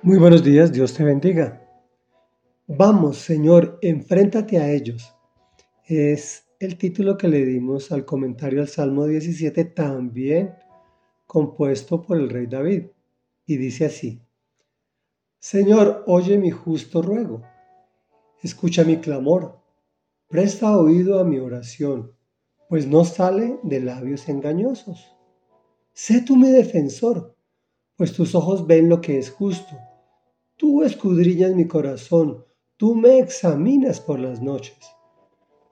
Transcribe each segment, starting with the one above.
Muy buenos días, Dios te bendiga. Vamos, Señor, enfréntate a ellos. Es el título que le dimos al comentario al Salmo 17, también compuesto por el rey David. Y dice así, Señor, oye mi justo ruego, escucha mi clamor, presta oído a mi oración, pues no sale de labios engañosos. Sé tú mi defensor, pues tus ojos ven lo que es justo Tú escudriñas mi corazón, tú me examinas por las noches.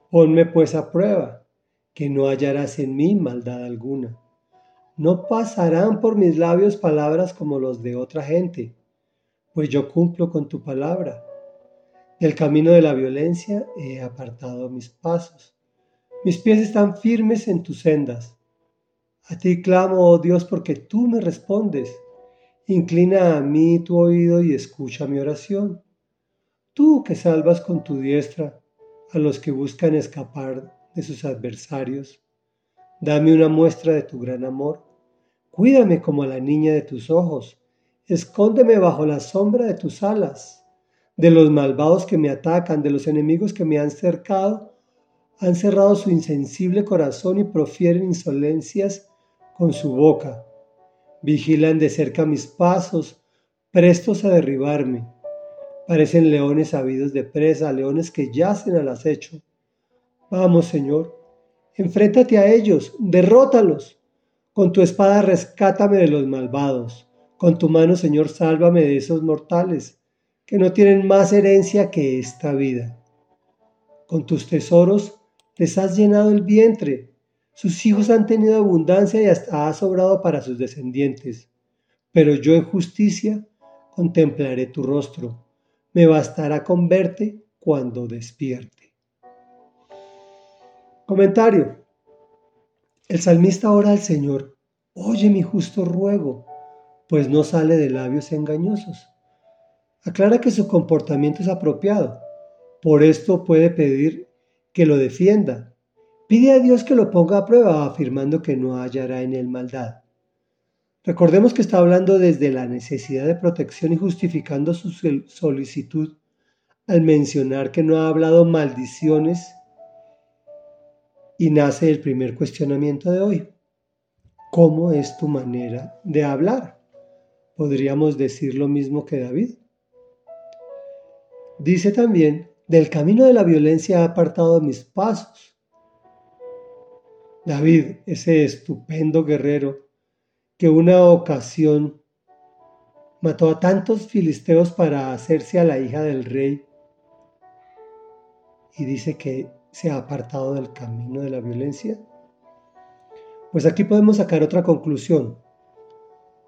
Ponme pues a prueba, que no hallarás en mí maldad alguna. No pasarán por mis labios palabras como los de otra gente, pues yo cumplo con tu palabra. Del camino de la violencia he apartado mis pasos. Mis pies están firmes en tus sendas. A ti clamo, oh Dios, porque tú me respondes. Inclina a mí tu oído y escucha mi oración. Tú que salvas con tu diestra a los que buscan escapar de sus adversarios, dame una muestra de tu gran amor. Cuídame como a la niña de tus ojos. Escóndeme bajo la sombra de tus alas. De los malvados que me atacan, de los enemigos que me han cercado, han cerrado su insensible corazón y profieren insolencias con su boca Vigilan de cerca mis pasos, prestos a derribarme. Parecen leones habidos de presa, leones que yacen al acecho. Vamos, Señor, enfréntate a ellos, derrótalos. Con tu espada rescátame de los malvados. Con tu mano, Señor, sálvame de esos mortales que no tienen más herencia que esta vida. Con tus tesoros les has llenado el vientre sus hijos han tenido abundancia y hasta ha sobrado para sus descendientes. Pero yo en justicia contemplaré tu rostro. Me bastará con verte cuando despierte. Comentario. El salmista ora al Señor, oye mi justo ruego, pues no sale de labios engañosos. Aclara que su comportamiento es apropiado. Por esto puede pedir que lo defienda, Pide a Dios que lo ponga a prueba, afirmando que no hallará en él maldad. Recordemos que está hablando desde la necesidad de protección y justificando su solicitud al mencionar que no ha hablado maldiciones y nace el primer cuestionamiento de hoy. ¿Cómo es tu manera de hablar? Podríamos decir lo mismo que David. Dice también, del camino de la violencia ha apartado mis pasos David, ese estupendo guerrero que una ocasión mató a tantos filisteos para hacerse a la hija del rey y dice que se ha apartado del camino de la violencia? Pues aquí podemos sacar otra conclusión.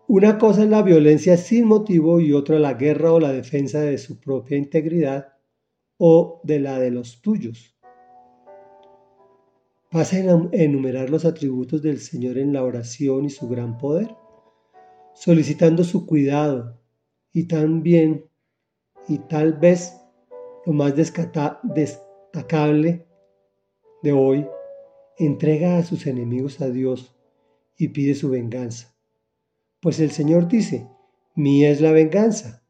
Una cosa es la violencia sin motivo y otra la guerra o la defensa de su propia integridad o de la de los tuyos. Pasa a enumerar los atributos del Señor en la oración y su gran poder, solicitando su cuidado y también, y tal vez lo más destacable de hoy, entrega a sus enemigos a Dios y pide su venganza. Pues el Señor dice, mía es la venganza.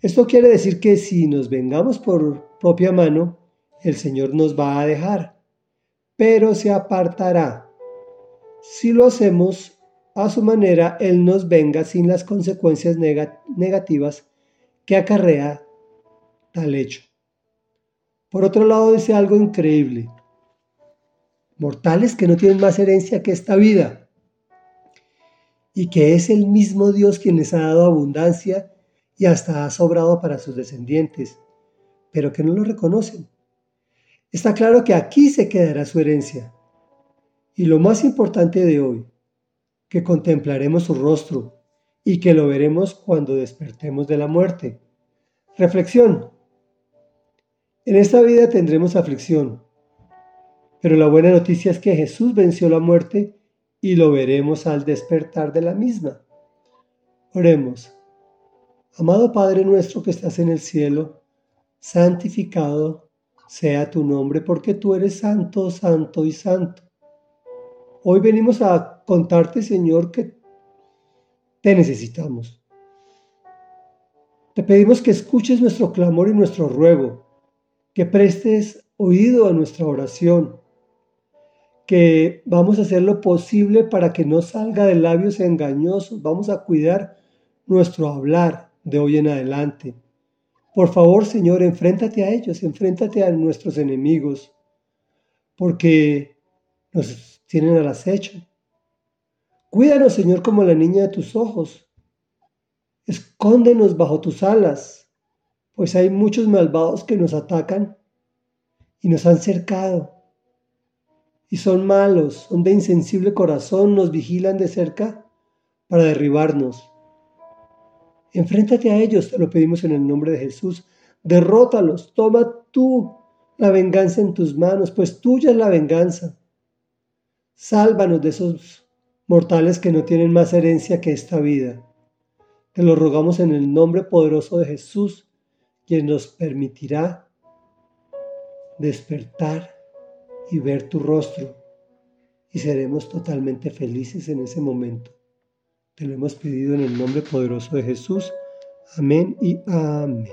Esto quiere decir que si nos vengamos por propia mano, el Señor nos va a dejar pero se apartará. Si lo hacemos a su manera, Él nos venga sin las consecuencias negativas que acarrea tal hecho. Por otro lado, dice algo increíble. Mortales que no tienen más herencia que esta vida y que es el mismo Dios quien les ha dado abundancia y hasta ha sobrado para sus descendientes, pero que no lo reconocen. Está claro que aquí se quedará su herencia. Y lo más importante de hoy, que contemplaremos su rostro y que lo veremos cuando despertemos de la muerte. Reflexión. En esta vida tendremos aflicción, pero la buena noticia es que Jesús venció la muerte y lo veremos al despertar de la misma. Oremos. Amado Padre nuestro que estás en el cielo, santificado sea tu nombre, porque tú eres santo, santo y santo. Hoy venimos a contarte, Señor, que te necesitamos. Te pedimos que escuches nuestro clamor y nuestro ruego, que prestes oído a nuestra oración, que vamos a hacer lo posible para que no salga de labios engañosos, vamos a cuidar nuestro hablar de hoy en adelante. Por favor, Señor, enfréntate a ellos, enfréntate a nuestros enemigos, porque nos tienen al acecho. Cuídanos, Señor, como la niña de tus ojos. Escóndenos bajo tus alas, pues hay muchos malvados que nos atacan y nos han cercado. Y son malos, son de insensible corazón, nos vigilan de cerca para derribarnos. Enfréntate a ellos, te lo pedimos en el nombre de Jesús. Derrótalos, toma tú la venganza en tus manos, pues tuya es la venganza. Sálvanos de esos mortales que no tienen más herencia que esta vida. Te lo rogamos en el nombre poderoso de Jesús, quien nos permitirá despertar y ver tu rostro y seremos totalmente felices en ese momento. Te lo hemos pedido en el nombre poderoso de Jesús. Amén y amén.